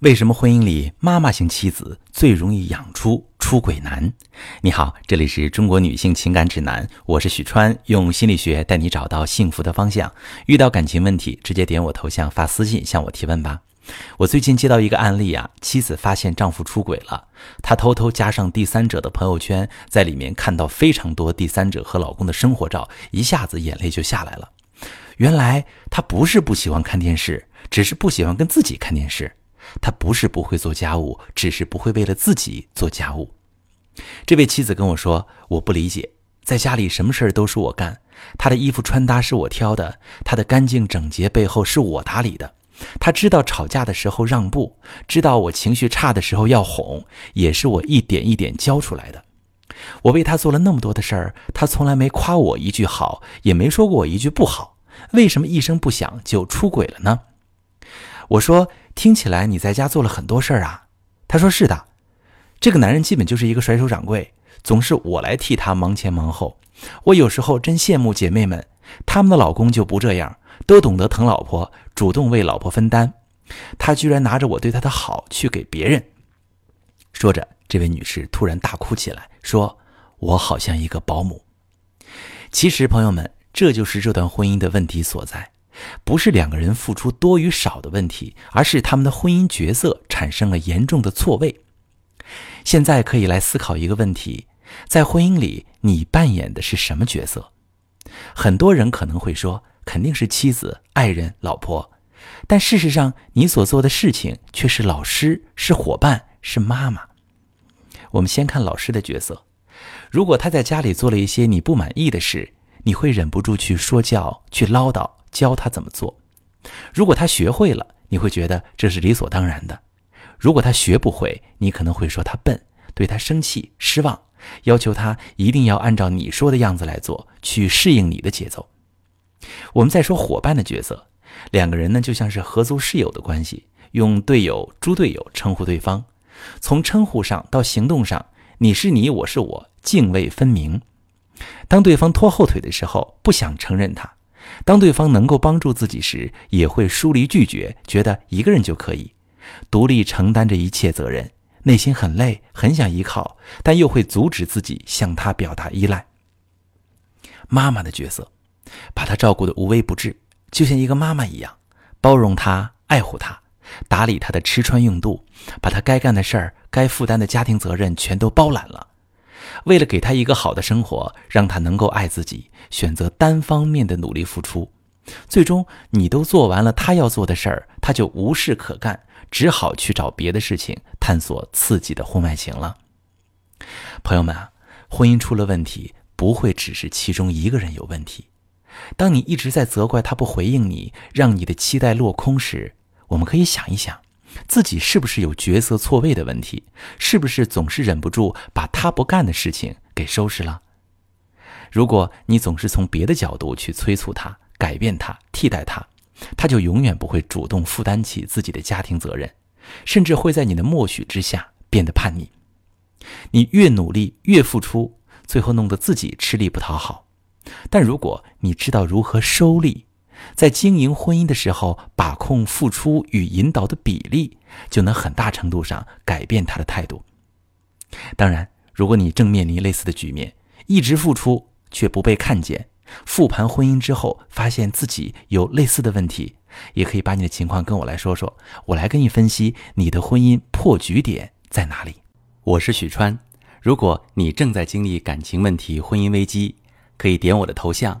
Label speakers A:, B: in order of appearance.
A: 为什么婚姻里妈妈型妻子最容易养出出轨男？你好，这里是中国女性情感指南，我是许川，用心理学带你找到幸福的方向。遇到感情问题，直接点我头像发私信向我提问吧。我最近接到一个案例啊，妻子发现丈夫出轨了，她偷偷加上第三者的朋友圈，在里面看到非常多第三者和老公的生活照，一下子眼泪就下来了。原来她不是不喜欢看电视，只是不喜欢跟自己看电视。他不是不会做家务，只是不会为了自己做家务。这位妻子跟我说：“我不理解，在家里什么事儿都是我干，他的衣服穿搭是我挑的，他的干净整洁背后是我打理的。他知道吵架的时候让步，知道我情绪差的时候要哄，也是我一点一点教出来的。我为他做了那么多的事儿，他从来没夸我一句好，也没说过我一句不好，为什么一声不响就出轨了呢？”我说。听起来你在家做了很多事儿啊？他说是的，这个男人基本就是一个甩手掌柜，总是我来替他忙前忙后。我有时候真羡慕姐妹们，他们的老公就不这样，都懂得疼老婆，主动为老婆分担。他居然拿着我对他的好去给别人。说着，这位女士突然大哭起来，说：“我好像一个保姆。”其实，朋友们，这就是这段婚姻的问题所在。不是两个人付出多与少的问题，而是他们的婚姻角色产生了严重的错位。现在可以来思考一个问题：在婚姻里，你扮演的是什么角色？很多人可能会说，肯定是妻子、爱人、老婆。但事实上，你所做的事情却是老师、是伙伴、是妈妈。我们先看老师的角色：如果他在家里做了一些你不满意的事，你会忍不住去说教、去唠叨。教他怎么做，如果他学会了，你会觉得这是理所当然的；如果他学不会，你可能会说他笨，对他生气、失望，要求他一定要按照你说的样子来做，去适应你的节奏。我们再说伙伴的角色，两个人呢就像是合租室友的关系，用队友、猪队友称呼对方，从称呼上到行动上，你是你，我是我，泾渭分明。当对方拖后腿的时候，不想承认他。当对方能够帮助自己时，也会疏离拒绝，觉得一个人就可以独立承担着一切责任，内心很累，很想依靠，但又会阻止自己向他表达依赖。妈妈的角色，把他照顾的无微不至，就像一个妈妈一样，包容他，爱护他，打理他的吃穿用度，把他该干的事儿、该负担的家庭责任全都包揽了。为了给他一个好的生活，让他能够爱自己，选择单方面的努力付出，最终你都做完了他要做的事儿，他就无事可干，只好去找别的事情探索刺激的婚外情了。朋友们啊，婚姻出了问题，不会只是其中一个人有问题。当你一直在责怪他不回应你，让你的期待落空时，我们可以想一想。自己是不是有角色错位的问题？是不是总是忍不住把他不干的事情给收拾了？如果你总是从别的角度去催促他、改变他、替代他，他就永远不会主动负担起自己的家庭责任，甚至会在你的默许之下变得叛逆。你越努力越付出，最后弄得自己吃力不讨好。但如果你知道如何收力，在经营婚姻的时候，把控付出与引导的比例，就能很大程度上改变他的态度。当然，如果你正面临类似的局面，一直付出却不被看见，复盘婚姻之后发现自己有类似的问题，也可以把你的情况跟我来说说，我来跟你分析你的婚姻破局点在哪里。我是许川，如果你正在经历感情问题、婚姻危机，可以点我的头像。